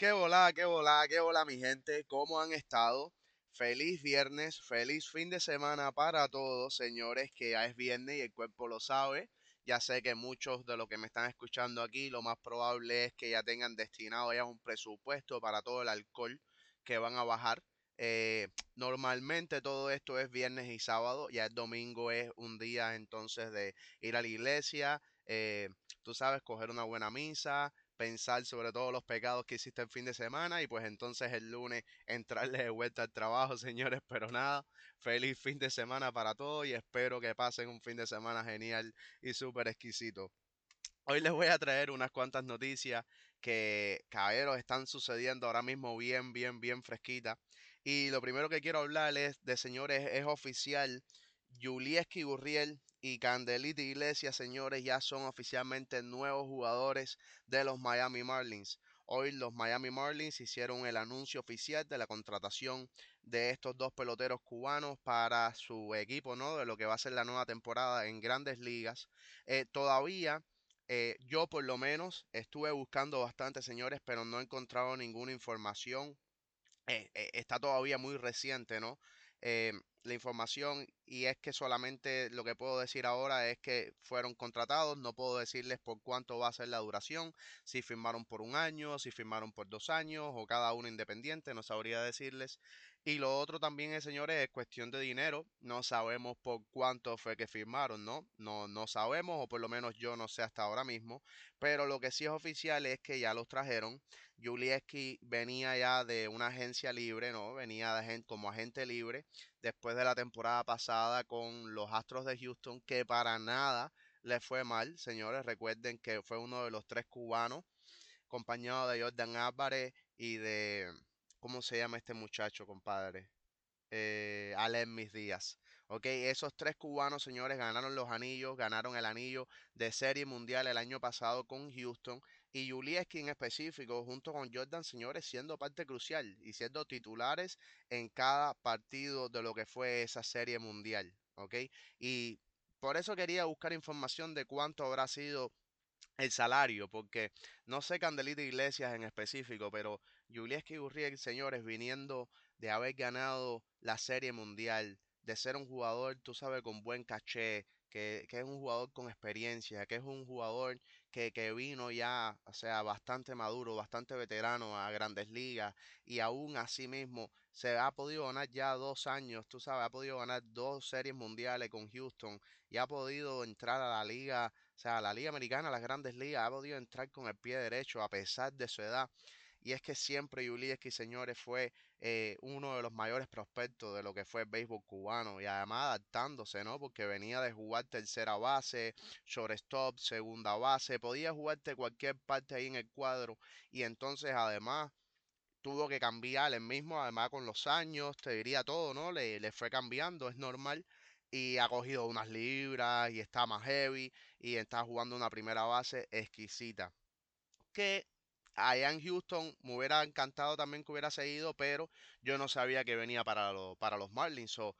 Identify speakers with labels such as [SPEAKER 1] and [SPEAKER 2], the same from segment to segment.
[SPEAKER 1] Qué volá, qué volá, qué volá mi gente, ¿cómo han estado? Feliz viernes, feliz fin de semana para todos, señores, que ya es viernes y el cuerpo lo sabe. Ya sé que muchos de los que me están escuchando aquí, lo más probable es que ya tengan destinado ya un presupuesto para todo el alcohol que van a bajar. Eh, normalmente todo esto es viernes y sábado, ya el domingo es un día entonces de ir a la iglesia, eh, tú sabes, coger una buena misa, pensar sobre todos los pecados que hiciste el fin de semana y pues entonces el lunes entrarle de vuelta al trabajo, señores, pero nada, feliz fin de semana para todos y espero que pasen un fin de semana genial y súper exquisito. Hoy les voy a traer unas cuantas noticias que, caballeros, están sucediendo ahora mismo bien, bien, bien fresquitas. Y lo primero que quiero hablarles de, señores, es oficial. Julieski Gurriel y Candelita Iglesias, señores, ya son oficialmente nuevos jugadores de los Miami Marlins. Hoy los Miami Marlins hicieron el anuncio oficial de la contratación de estos dos peloteros cubanos para su equipo, ¿no? De lo que va a ser la nueva temporada en grandes ligas. Eh, todavía eh, yo por lo menos estuve buscando bastante, señores, pero no he encontrado ninguna información. Eh, está todavía muy reciente, ¿no? La información y es que solamente lo que puedo decir ahora es que fueron contratados, no puedo decirles por cuánto va a ser la duración, si firmaron por un año, si firmaron por dos años o cada uno independiente, no sabría decirles. Y lo otro también, es, señores, es cuestión de dinero, no sabemos por cuánto fue que firmaron, ¿no? No, no sabemos, o por lo menos yo no sé hasta ahora mismo, pero lo que sí es oficial es que ya los trajeron. Julieski venía ya de una agencia libre, ¿no? Venía de, como agente libre después de la temporada pasada con los Astros de Houston, que para nada le fue mal, señores. Recuerden que fue uno de los tres cubanos, acompañado de Jordan Álvarez y de, ¿cómo se llama este muchacho, compadre? Eh, Alem Mis Díaz. Ok, esos tres cubanos, señores, ganaron los anillos, ganaron el anillo de Serie Mundial el año pasado con Houston. Y Julieski en específico, junto con Jordan, señores, siendo parte crucial y siendo titulares en cada partido de lo que fue esa Serie Mundial. Ok, y por eso quería buscar información de cuánto habrá sido el salario, porque no sé Candelita Iglesias en específico, pero Julieski Gurriel, señores, viniendo de haber ganado la Serie Mundial, de ser un jugador, tú sabes, con buen caché, que, que, es un jugador con experiencia, que es un jugador que, que, vino ya, o sea, bastante maduro, bastante veterano a grandes ligas y aún así mismo se ha podido ganar ya dos años, tú sabes, ha podido ganar dos series mundiales con Houston y ha podido entrar a la liga, sea, la liga americana, las grandes ligas, ha podido entrar con el pie derecho a pesar de su edad. Y es que siempre Yulieski, señores, fue eh, uno de los mayores prospectos de lo que fue el béisbol cubano. Y además adaptándose, ¿no? Porque venía de jugar tercera base, shortstop, segunda base. Podía jugarte cualquier parte ahí en el cuadro. Y entonces, además, tuvo que cambiar el mismo, además con los años, te diría todo, ¿no? Le, le fue cambiando, es normal. Y ha cogido unas libras y está más heavy y está jugando una primera base exquisita. Que allá en Houston me hubiera encantado también que hubiera seguido, pero yo no sabía que venía para, para los Marlins. So,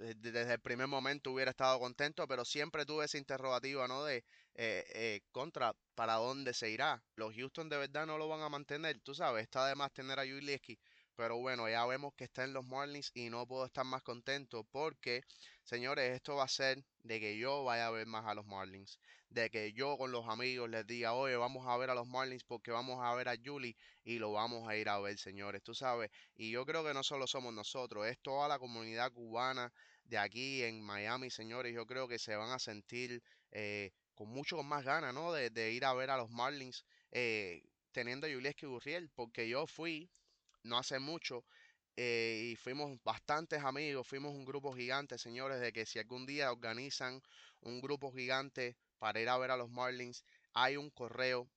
[SPEAKER 1] eh, desde el primer momento hubiera estado contento, pero siempre tuve esa interrogativa, ¿no? De eh, eh, contra, ¿para dónde se irá? Los Houston de verdad no lo van a mantener, tú sabes, está de más tener a Yulieski pero bueno, ya vemos que está en los Marlins y no puedo estar más contento porque, señores, esto va a ser de que yo vaya a ver más a los Marlins. De que yo con los amigos les diga, oye, vamos a ver a los Marlins porque vamos a ver a Julie y lo vamos a ir a ver, señores, tú sabes. Y yo creo que no solo somos nosotros, es toda la comunidad cubana de aquí en Miami, señores. Yo creo que se van a sentir eh, con mucho más ganas, ¿no? De, ir a ver a los Marlins eh, teniendo a Julieski Gurriel porque yo fui no hace mucho eh, y fuimos bastantes amigos, fuimos un grupo gigante, señores, de que si algún día organizan un grupo gigante para ir a ver a los Marlins, hay un correo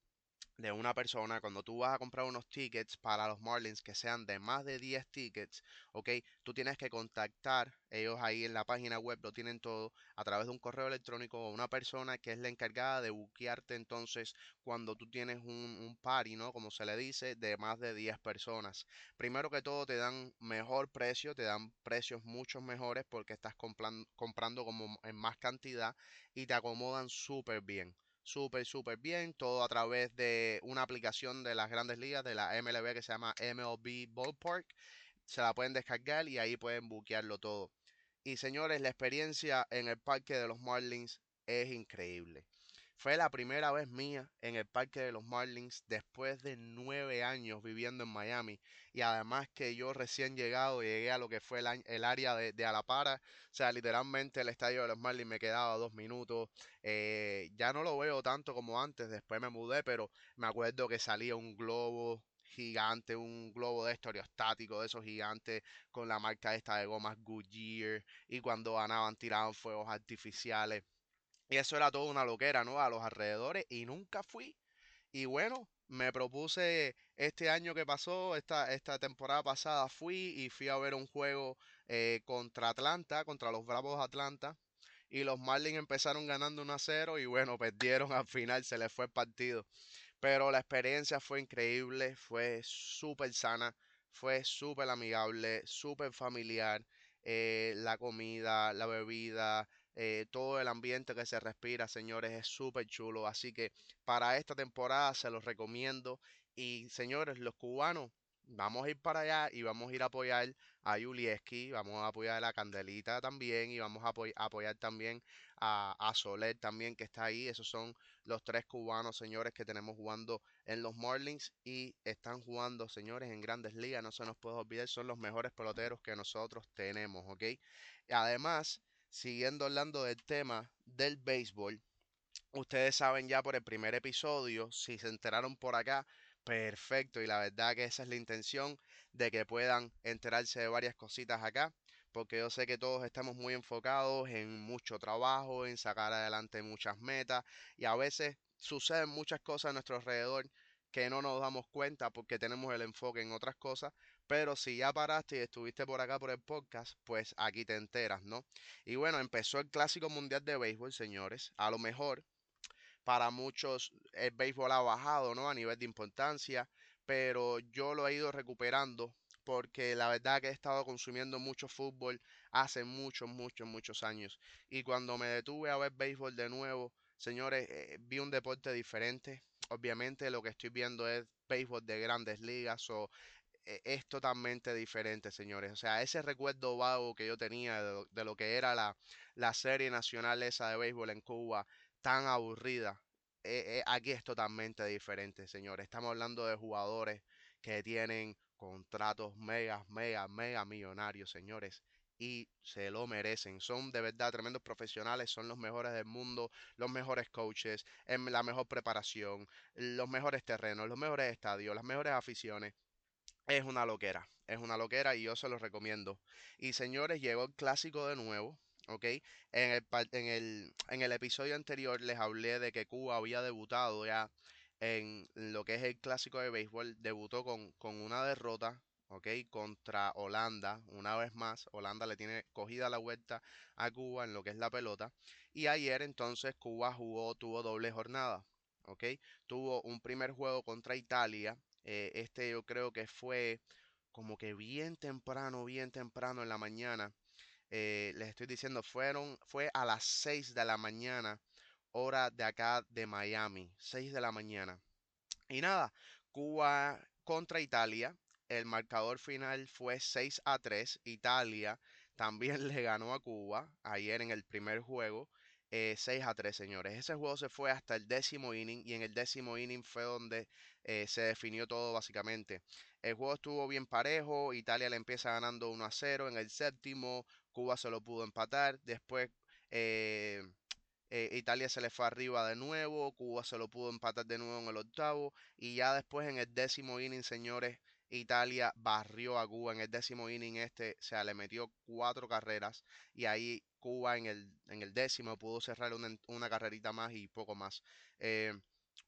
[SPEAKER 1] de una persona, cuando tú vas a comprar unos tickets para los Marlins que sean de más de 10 tickets, ok, tú tienes que contactar, ellos ahí en la página web lo tienen todo, a través de un correo electrónico o una persona que es la encargada de buquearte entonces cuando tú tienes un, un party, ¿no? Como se le dice, de más de 10 personas. Primero que todo te dan mejor precio, te dan precios mucho mejores porque estás comprando, comprando como en más cantidad y te acomodan súper bien. Súper, súper bien. Todo a través de una aplicación de las grandes ligas de la MLB que se llama MLB Ballpark. Se la pueden descargar y ahí pueden buquearlo todo. Y señores, la experiencia en el parque de los Marlins es increíble. Fue la primera vez mía en el parque de los Marlins después de nueve años viviendo en Miami. Y además que yo recién llegado llegué a lo que fue el, área de, Alapara. O sea, literalmente el estadio de los Marlins me quedaba dos minutos. Eh, ya no lo veo tanto como antes. Después me mudé, pero me acuerdo que salía un globo gigante, un globo de estereostático de esos gigantes con la marca esta de gomas Goodyear y cuando ganaban tiraban fuegos artificiales y eso era toda una loquera, ¿no? A los alrededores y nunca fui. Y bueno, me propuse este año que pasó, esta, esta temporada pasada, fui y fui a ver un juego eh, contra Atlanta, contra los Bravos Atlanta. Y los Marlins empezaron ganando 1 a 0 y bueno, perdieron al final, se les fue el partido. Pero la experiencia fue increíble, fue súper sana, fue súper amigable, súper familiar. Eh, la comida, la bebida, eh, todo el ambiente que se respira, señores, es súper chulo. Así que para esta temporada se los recomiendo. Y señores, los cubanos, vamos a ir para allá y vamos a ir a apoyar a Yulieski, vamos a apoyar a la Candelita también y vamos a apoyar también a, a, Soler también que está ahí. Esos son los tres cubanos, señores, que tenemos jugando en los Marlins y están jugando, señores, en grandes ligas. No se nos puede olvidar, son los mejores peloteros que nosotros tenemos, ¿ok? Además, siguiendo hablando del tema del béisbol, ustedes saben ya por el primer episodio, si se enteraron por acá, perfecto. Y la verdad que esa es la intención de que puedan enterarse de varias cositas acá, porque yo sé que todos estamos muy enfocados en mucho trabajo, en sacar adelante muchas metas y a veces suceden muchas cosas a nuestro alrededor que no nos damos cuenta porque tenemos el enfoque en otras cosas, pero si ya paraste y estuviste por acá por el podcast, pues aquí te enteras, ¿no? Y bueno, empezó el Clásico Mundial de Béisbol, señores. A lo mejor para muchos el béisbol ha bajado, ¿no? A nivel de importancia, pero yo lo he ido recuperando porque la verdad que he estado consumiendo mucho fútbol hace muchos, muchos, muchos años. Y cuando me detuve a ver béisbol de nuevo, señores, eh, vi un deporte diferente, obviamente lo que estoy viendo es béisbol de grandes ligas o es totalmente diferente, señores. O sea, ese recuerdo vago que yo tenía de lo, que era la, la, serie nacional esa de béisbol en Cuba, tan aburrida, e, e, aquí es totalmente diferente, señores. Estamos hablando de jugadores que tienen contratos mega, mega, mega millonarios, señores y se lo merecen. Son de verdad tremendos profesionales, son los mejores del mundo, los mejores coaches, en la mejor preparación, los mejores terrenos, los mejores estadios, las mejores aficiones. Es una loquera, es una loquera y yo se los recomiendo. Y señores, llegó el clásico de nuevo. ¿ok? En el, en, el, en el episodio anterior les hablé de que Cuba había debutado ya en lo que es el clásico de béisbol, debutó con, con una derrota ¿ok? Contra Holanda, una vez más, Holanda le tiene cogida la vuelta a Cuba en lo que es la pelota. Y ayer entonces Cuba jugó, tuvo doble jornada, ¿ok? Tuvo un primer juego contra Italia, eh, este yo creo que fue como que bien temprano, bien temprano en la mañana. Eh, les estoy diciendo, fueron, fue a las 6 de la mañana, hora de acá de Miami, 6 de la mañana. Y nada, Cuba contra Italia, el marcador final fue 6 a 3. Italia también le ganó a Cuba ayer en el primer juego. 6 eh, a 3, señores. Ese juego se fue hasta el décimo inning y en el décimo inning fue donde eh, se definió todo básicamente. El juego estuvo bien parejo, Italia le empieza ganando 1 a 0 en el séptimo, Cuba se lo pudo empatar, después eh, Italia se le fue arriba de nuevo, Cuba se lo pudo empatar de nuevo en el octavo y ya después en el décimo inning, señores, Italia barrió a Cuba en el décimo inning este, o sea, le metió cuatro carreras y ahí Cuba en el, en el décimo pudo cerrar una, carrerita más y poco más. Eh,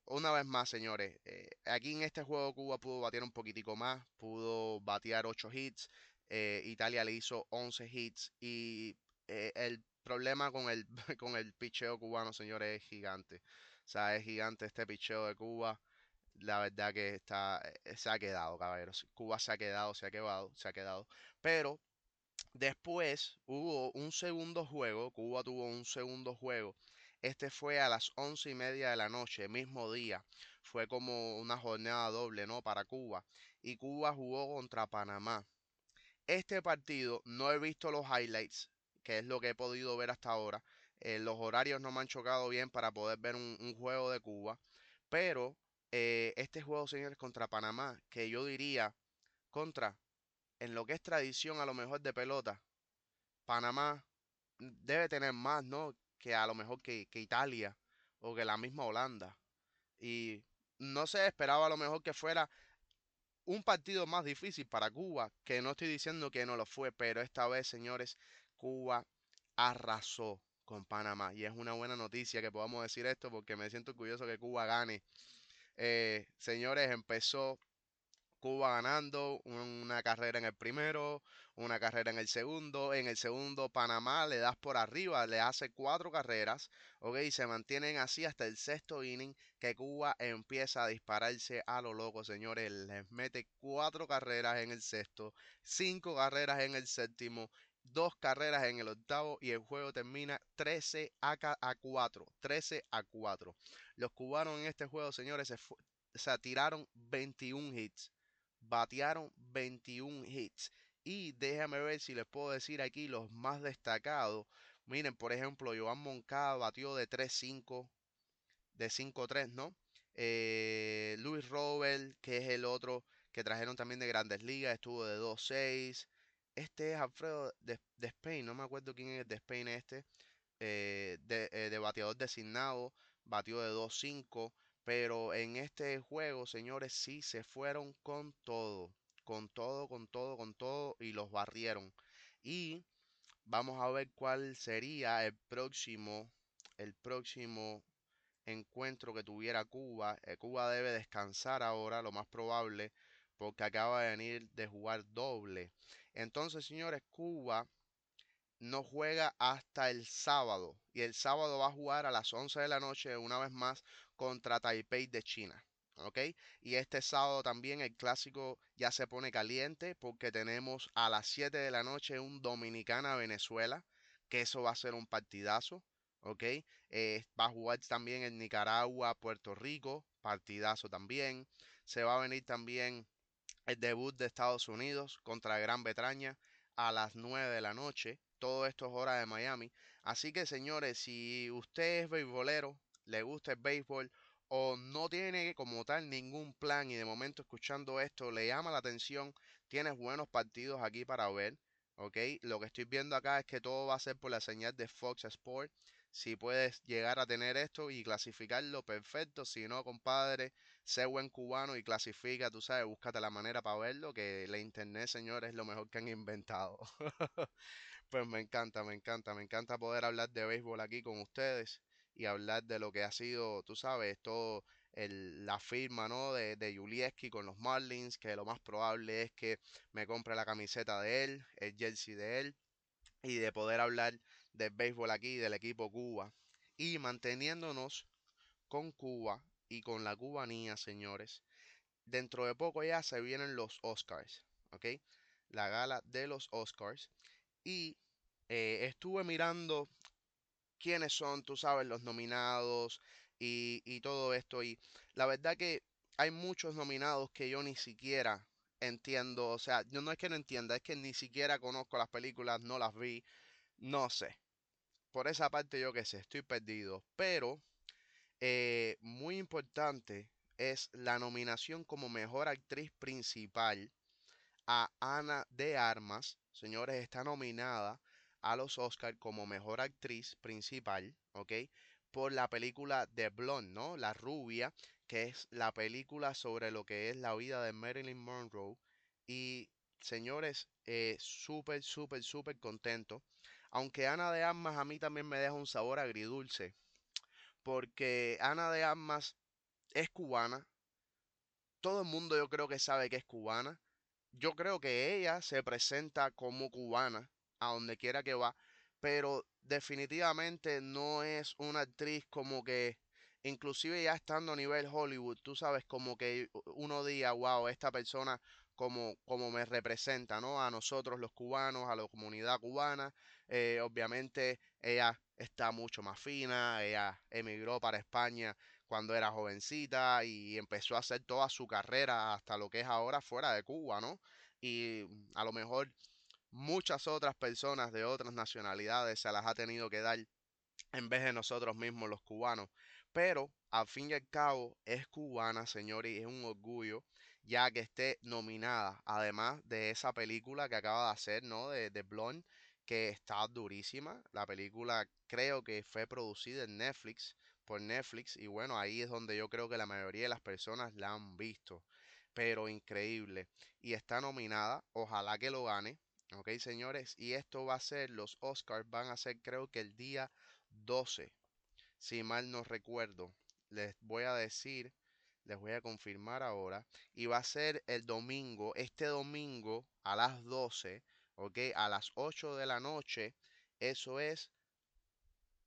[SPEAKER 1] una vez más, señores, eh, aquí en este juego Cuba pudo batear un poquitico más, pudo batear 8 hits, eh, Italia le hizo 11 hits y el problema con el, con el picheo cubano, señores, es gigante. O sea, es gigante este picheo de Cuba la verdad que está, eh, se ha quedado, caballeros. Cuba se ha quedado, se ha quedado, se ha quedado. Pero después hubo un segundo juego, Cuba tuvo un segundo juego Este fue a las once y media de la noche, mismo día. Fue como una jornada doble, ¿no? Para Cuba. Y Cuba jugó contra Panamá. Este partido no he visto los highlights, que es lo que he podido ver hasta ahora. Eh, los horarios no me han chocado bien para poder ver un, juego de Cuba. Pero eh, este juego, señores, contra Panamá, que yo diría contra, en lo que es tradición a lo mejor de pelota, Panamá debe tener más, ¿no? Que a lo mejor que, que Italia o que la misma Holanda. Y no se esperaba a lo mejor que fuera un partido más difícil para Cuba, que no estoy diciendo que no lo fue, pero esta vez, señores, Cuba arrasó con Panamá. Y es una buena noticia que podamos decir esto porque me siento curioso que Cuba gane. Eh, señores, empezó Cuba ganando una carrera en el primero, una carrera en el segundo. En el segundo, Panamá le das por arriba, le hace cuatro carreras, ¿ok? Y se mantienen así hasta el sexto inning, que Cuba empieza a dispararse a lo loco, señores. Les mete cuatro carreras en el sexto, cinco carreras en el séptimo, dos carreras en el octavo y el juego termina 13 a, 4. 13 a 4. Los cubanos en este juego, señores, se, se tiraron 21 hits batearon 21 hits. Y déjame ver si les puedo decir aquí los más destacados. Miren, por ejemplo, Joan Moncada batió de 3-5, de 5-3, ¿no? Eh, Luis Robert, que es el otro que trajeron también de Grandes Ligas, estuvo de 2-6. Este es Alfredo de, Spain, no me acuerdo quién es de Spain este. Eh, de, eh, de bateador designado, batió de 2-5. Pero en este juego, señores, sí se fueron con todo. Con todo, con todo, con todo. Y los barrieron. Y vamos a ver cuál sería el próximo. El próximo encuentro que tuviera Cuba. Eh, Cuba debe descansar ahora, lo más probable. Porque acaba de venir de jugar doble. Entonces, señores, Cuba no juega hasta el sábado. Y el sábado va a jugar a las 11 de la noche una vez más contra Taipei de China. ¿Ok? Y este sábado también el clásico ya se pone caliente porque tenemos a las 7 de la noche un Dominicana-Venezuela, que eso va a ser un partidazo. ¿Ok? Eh, va a jugar también en Nicaragua, Puerto Rico, partidazo también. Se va a venir también el debut de Estados Unidos contra Gran Bretaña a las 9 de la noche. Todo esto es hora de Miami. Así que señores, si usted es beisbolero, le gusta el béisbol o no tiene como tal ningún plan y de momento escuchando esto le llama la atención, tienes buenos partidos aquí para ver, ¿ok? Lo que estoy viendo acá es que todo va a ser por la señal de Fox Sport. Si puedes llegar a tener esto y clasificarlo, perfecto. Si no, compadre, sé buen cubano y clasifica, tú sabes, búscate la manera para verlo, que la internet, señores, es lo mejor que han inventado. pues me encanta, me encanta, me encanta poder hablar de béisbol aquí con ustedes y hablar de lo que ha sido, tú sabes, todo el, la firma ¿no? de, de Julieski con los Marlins, que lo más probable es que me compre la camiseta de él, el jersey de él, y de poder hablar del béisbol aquí, del equipo Cuba, y manteniéndonos con Cuba y con la cubanía, señores. Dentro de poco ya se vienen los Oscars, ¿ok? La gala de los Oscars. Y eh, estuve mirando quiénes son, tú sabes, los nominados y, todo esto. Y la verdad que hay muchos nominados que yo ni siquiera entiendo. O sea, yo no es que no entienda, es que ni siquiera conozco las películas, no las vi, no sé. Por esa parte yo que sé, estoy perdido. Pero, eh, muy importante es la nominación como mejor actriz principal a Ana de Armas. Señores, está nominada a los Oscars como mejor actriz principal, ¿ok? Por la película The Blonde, ¿no? La rubia, que es la película sobre lo que es la vida de Marilyn Monroe. Y señores, eh, súper, súper, súper contento. Aunque Ana de Armas a mí también me deja un sabor agridulce. Porque Ana de Armas es cubana. Todo el mundo yo creo que sabe que es cubana. Yo creo que ella se presenta como cubana a donde quiera que va, pero definitivamente no es una actriz como que, inclusive ya estando a nivel Hollywood, tú sabes, como que uno diga, wow, esta persona como, como me representa, ¿no? A nosotros los cubanos, a la comunidad cubana. Eh, obviamente ella está mucho más fina, ella emigró para España cuando era jovencita y empezó a hacer toda su carrera hasta lo que es ahora fuera de Cuba, ¿no? Y a lo mejor muchas otras personas de otras nacionalidades se las ha tenido que dar en vez de nosotros mismos los cubanos. Pero al fin y al cabo es cubana, señores, y es un orgullo ya que esté nominada, además de esa película que acaba de hacer, ¿no? De, de Blonde, que está durísima. La película creo que fue producida en Netflix, por Netflix, y bueno, ahí es donde yo creo que la mayoría de las personas la han visto. Pero increíble. Y está nominada, ojalá que lo gane. Ok, señores, y esto va a ser, los Oscars van a ser creo que el día 12, si mal no recuerdo. Les voy a decir, les voy a confirmar ahora. Y va a ser el domingo, este domingo a las 12, ok, a las 8 de la noche. Eso es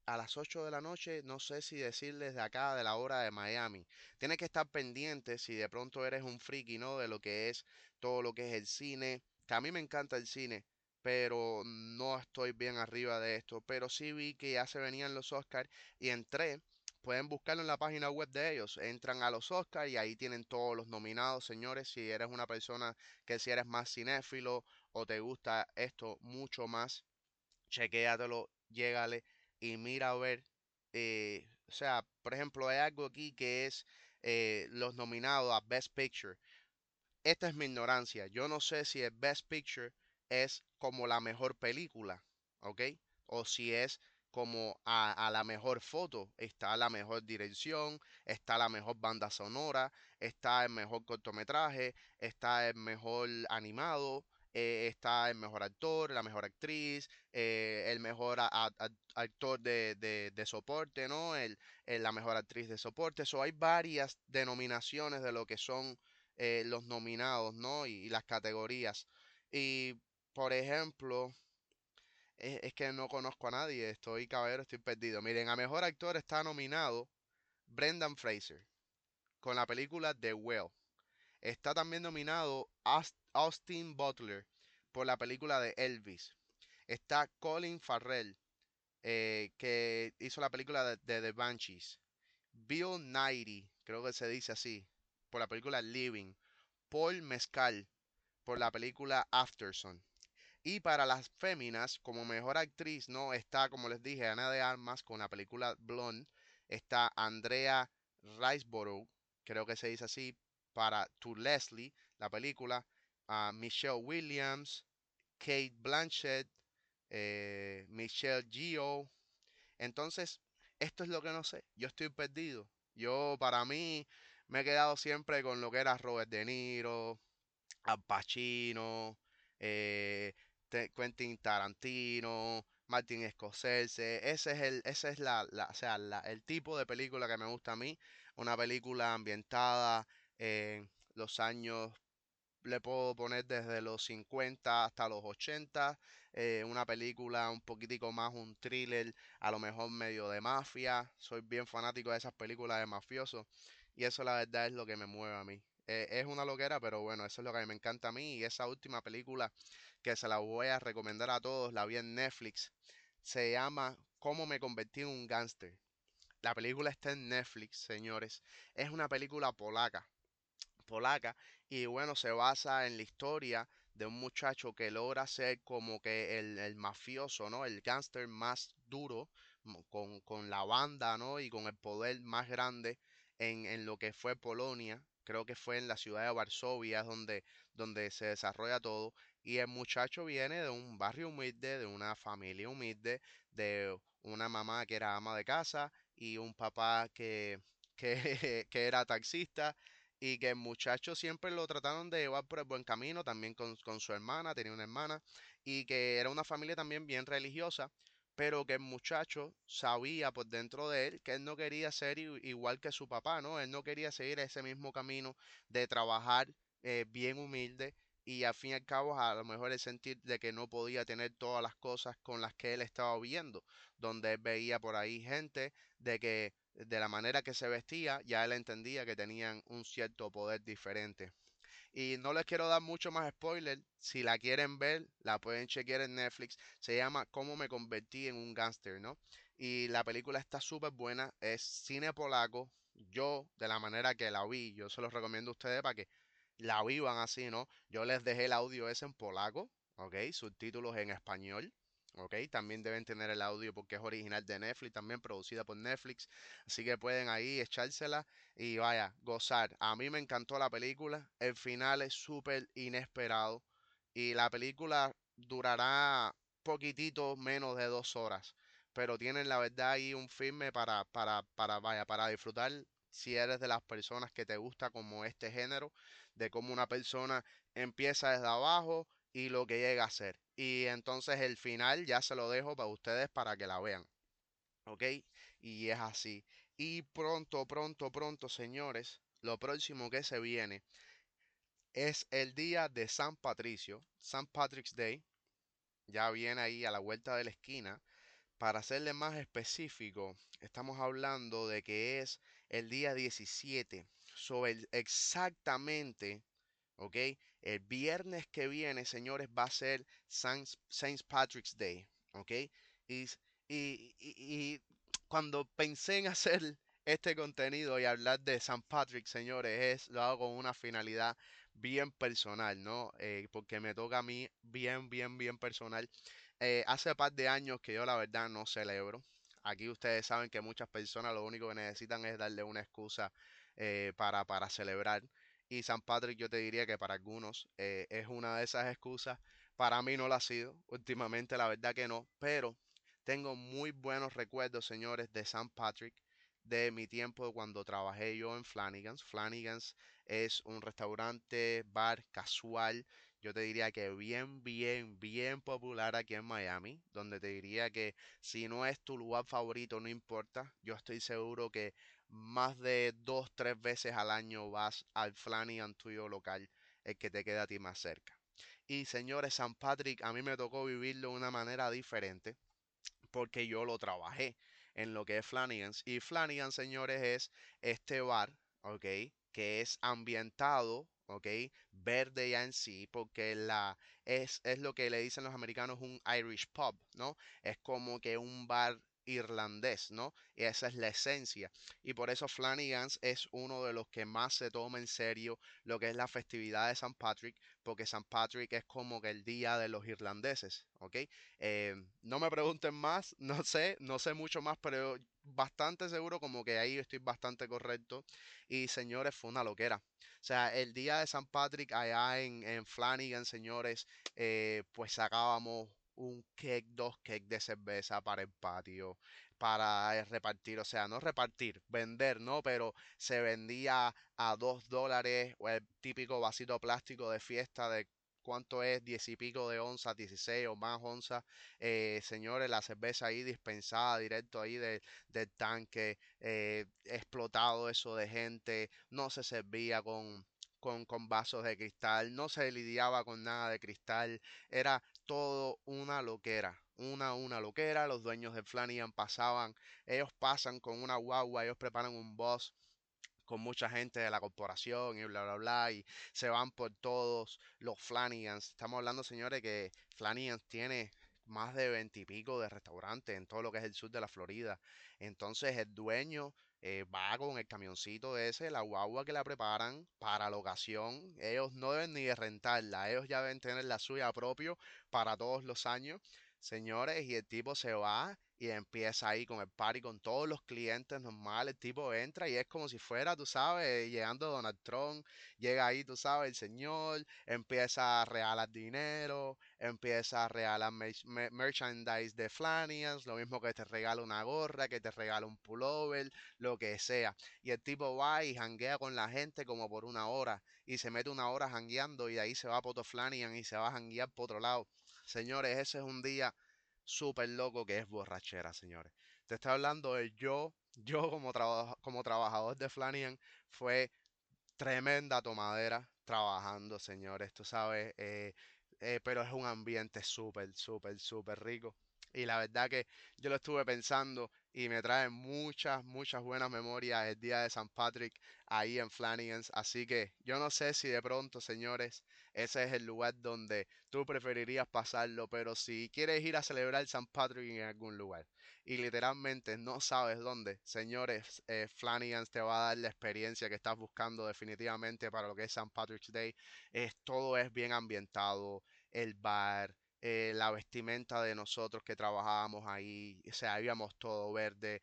[SPEAKER 1] a las 8 de la noche, no sé si decirles de acá, de la hora de Miami. Tienes que estar pendiente si de pronto eres un friki, ¿no? De lo que es todo lo que es el cine. A mí me encanta el cine, pero no estoy bien arriba de esto. Pero sí vi que ya se venían los Oscars y entré. Pueden buscarlo en la página web de ellos. Entran a los Oscars y ahí tienen todos los nominados, señores. Si eres una persona que si eres más cinéfilo o te gusta esto mucho más, chequéatelo, llégale y mira a ver, eh, o sea, por ejemplo, hay algo aquí que es eh, los nominados a Best Picture. Esta es mi ignorancia. Yo no sé si el Best Picture es como la mejor película, ¿ok? O si es como a, la mejor foto, está la mejor dirección, está la mejor banda sonora, está el mejor cortometraje, está el mejor animado, eh, está el mejor actor, la mejor actriz, eh, el mejor actor de, de, soporte, ¿no? El, la mejor actriz de soporte. So, hay varias denominaciones de lo que son eh, los nominados, ¿no? Y, las categorías. Y, por ejemplo, es, es, que no conozco a nadie, estoy caballero, estoy perdido. Miren, a mejor actor está nominado Brendan Fraser con la película The Well. Está también nominado Austin Butler por la película de Elvis. Está Colin Farrell, eh, que hizo la película de, The Banshees. Bill Nighy, creo que se dice así, por la película Living. Paul Mescal, por la película Afterson. Y para las féminas, como mejor actriz, no está, como les dije, Ana de Armas con la película Blonde. Está Andrea Riseborough, creo que se dice así, para To Leslie, la película a Michelle Williams, Kate Blanchett, eh, Michelle Gio. Entonces, esto es lo que no sé. Yo estoy perdido. Yo, para mí, me he quedado siempre con lo que era Robert De Niro, Al Pacino, eh, Quentin Tarantino, Martin Scorsese. Ese es el, ese es la, o sea, el tipo de película que me gusta a mí. Una película ambientada en los años le puedo poner desde los 50 hasta los 80, eh, una película un poquitico más, un thriller, a lo mejor medio de mafia, soy bien fanático de esas películas de mafiosos y eso la verdad es lo que me mueve a mí. Eh, es una loquera, pero bueno, eso es lo que me encanta a mí y esa última película que se la voy a recomendar a todos, la vi en Netflix, se llama Cómo me convertí en un gángster. La película está en Netflix, señores. Es una película polaca polaca y bueno, se basa en la historia de un muchacho que logra ser como que el, mafioso, ¿no? El gángster más duro con, con, la banda, ¿no? Y con el poder más grande en, en, lo que fue Polonia. Creo que fue en la ciudad de Varsovia donde, donde se desarrolla todo. Y el muchacho viene de un barrio humilde, de una familia humilde, de una mamá que era ama de casa y un papá que, que, que era taxista y que el muchacho siempre lo trataron de llevar por el buen camino, también con, su hermana, tenía una hermana, y que era una familia también bien religiosa, pero que el muchacho sabía por dentro de él que él no quería ser igual que su papá, ¿no? Él no quería seguir ese mismo camino de trabajar eh, bien humilde y al fin y al cabo a lo mejor el sentir de que no podía tener todas las cosas con las que él estaba viendo, donde él veía por ahí gente de que de la manera que se vestía, ya él entendía que tenían un cierto poder diferente. Y no les quiero dar mucho más spoiler. Si la quieren ver, la pueden chequear en Netflix. Se llama Cómo me convertí en un gángster, ¿no? Y la película está súper buena. Es cine polaco. Yo, de la manera que la vi, yo se los recomiendo a ustedes para que la vivan así, ¿no? Yo les dejé el audio ese en polaco, ¿ok? Subtítulos en español. ¿Ok? También deben tener el audio porque es original de Netflix, también producida por Netflix, así que pueden ahí echársela y vaya, gozar. A mí me encantó la película, el final es súper inesperado y la película durará poquitito menos de dos horas, pero tienen la verdad ahí un filme para, para, para, vaya, para disfrutar si eres de las personas que te gusta como este género, de cómo una persona empieza desde abajo y lo que llega a ser. Y entonces el final ya se lo dejo para ustedes para que la vean. ¿Ok? Y es así. Y pronto, pronto, pronto, señores, lo próximo que se viene es el día de San Patricio, San Patrick's Day. Ya viene ahí a la vuelta de la esquina. Para serle más específico, estamos hablando de que es el día 17. Sobre exactamente ¿ok? El viernes que viene, señores, va a ser Saint, Patrick's Day, ¿ok? Y, cuando pensé en hacer este contenido y hablar de San Patrick, señores, es, lo hago con una finalidad bien personal, ¿no? Eh, porque me toca a mí bien, bien, bien personal. Eh, hace par de años que yo la verdad no celebro. Aquí ustedes saben que muchas personas lo único que necesitan es darle una excusa eh, para, para celebrar. Y San Patrick yo te diría que para algunos eh, es una de esas excusas. Para mí no lo ha sido. Últimamente la verdad que no. Pero tengo muy buenos recuerdos, señores, de San Patrick. De mi tiempo cuando trabajé yo en Flanagan's. Flanagan's es un restaurante, bar casual. Yo te diría que bien, bien, bien popular aquí en Miami. Donde te diría que si no es tu lugar favorito, no importa. Yo estoy seguro que más de dos, tres veces al año vas al Flanagan tuyo local, el que te queda a ti más cerca. Y señores, San Patrick, a mí me tocó vivirlo de una manera diferente porque yo lo trabajé en lo que es Flanagan's. Y Flanagan, señores, es este bar, ¿ok? Que es ambientado, ¿ok? Verde ya en sí, porque la, es, es lo que le dicen los americanos un Irish pub, ¿no? Es como que un bar irlandés, ¿no? Y esa es la esencia. Y por eso Flanagan's es uno de los que más se toma en serio lo que es la festividad de San Patrick, porque San Patrick es como que el día de los irlandeses, ¿ok? Eh, no me pregunten más, no sé, no sé mucho más, pero bastante seguro como que ahí estoy bastante correcto. Y señores, fue una loquera. O sea, el día de San Patrick allá en, en Flanagan, señores, eh, pues sacábamos un cake, dos cakes de cerveza para el patio, para eh, repartir, o sea, no repartir, vender, ¿no? Pero se vendía a dos dólares o el típico vasito plástico de fiesta de cuánto es, diez y pico de onzas, 16 o más onzas. Eh, señores, la cerveza ahí dispensada directo ahí del tanque, eh, explotado eso de gente, no se servía con con, con vasos de cristal, no se lidiaba con nada de cristal, era todo una loquera, una, una loquera, los dueños de Flanagan pasaban, ellos pasan con una guagua, ellos preparan un boss con mucha gente de la corporación y bla, bla, bla, y se van por todos los Flanagans. Estamos hablando, señores, que Flanagan tiene más de veintipico de restaurantes en todo lo que es el sur de la Florida. Entonces el dueño eh, va con el camioncito ese, la guagua que la preparan para la ocasión. Ellos no deben ni de rentarla, ellos ya deben tener la suya propia para todos los años. Señores, y el tipo se va y empieza ahí con el party, con todos los clientes normales. El tipo entra y es como si fuera, tú sabes, llegando Donald Trump. Llega ahí, tú sabes, el señor, empieza a regalar dinero, empieza a regalar merchandise de Flanagan's, lo mismo que te regala una gorra, que te regala un pullover, lo que sea. Y el tipo va y janguea con la gente como por una hora y se mete una hora jangueando y de ahí se va por otro Flanagan y se va a janguear por otro lado. Señores, ese es un día súper loco que es borrachera, señores. Te estoy hablando de yo, yo como, como trabajador de Flanagan, fue tremenda tomadera trabajando, señores, tú sabes, eh, eh, pero es un ambiente súper, súper, súper rico. Y la verdad que yo lo estuve pensando y me trae muchas, muchas buenas memorias el día de San Patrick ahí en Flanagan's. Así que yo no sé si de pronto, señores, ese es el lugar donde tú preferirías pasarlo, pero si quieres ir a celebrar San Patrick en algún lugar y literalmente no sabes dónde, señores, eh, te va a dar la experiencia que estás buscando definitivamente para lo que es San Patrick's Day. Es, todo es bien ambientado, el bar eh, la vestimenta de nosotros que trabajábamos ahí, o sea, íbamos todo verde,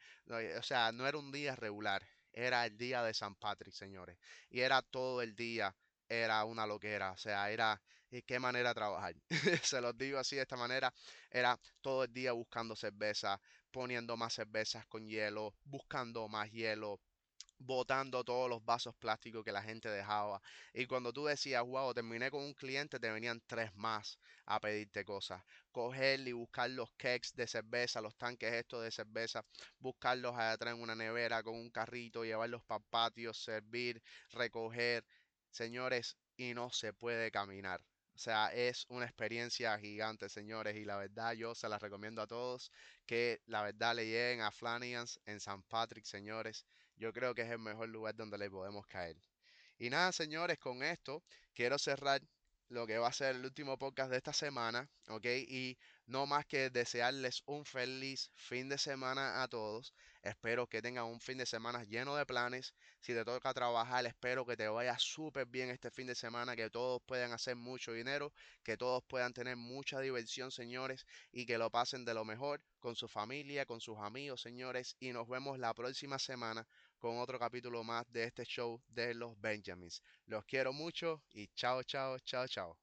[SPEAKER 1] o sea, no era un día regular, era el día de San Patrick, señores, y era todo el día, era una loquera, o sea, era, y qué manera trabajar, se los digo así de esta manera, era todo el día buscando cerveza, poniendo más cervezas con hielo, buscando más hielo, botando todos los vasos plásticos que la gente dejaba. Y cuando tú decías, wow, terminé con un cliente, te venían tres más a pedirte cosas. Coger y buscar los cakes de cerveza, los tanques estos de cerveza, buscarlos allá atrás en una nevera con un carrito, llevarlos para patios, servir, recoger. Señores, y no se puede caminar. O sea, es una experiencia gigante, señores, y la verdad yo se la recomiendo a todos que la verdad le lleguen a Flanagan's en San Patrick, señores. Yo creo que es el mejor lugar donde le podemos caer. Y nada, señores, con esto quiero cerrar lo que va a ser el último podcast de esta semana, ¿ok? Y no más que desearles un feliz fin de semana a todos. Espero que tengan un fin de semana lleno de planes. Si te toca trabajar, espero que te vaya súper bien este fin de semana, que todos puedan hacer mucho dinero, que todos puedan tener mucha diversión, señores, y que lo pasen de lo mejor con su familia, con sus amigos, señores. Y nos vemos la próxima semana con otro capítulo más de este show de los Benjamins. Los quiero mucho y chao, chao, chao, chao.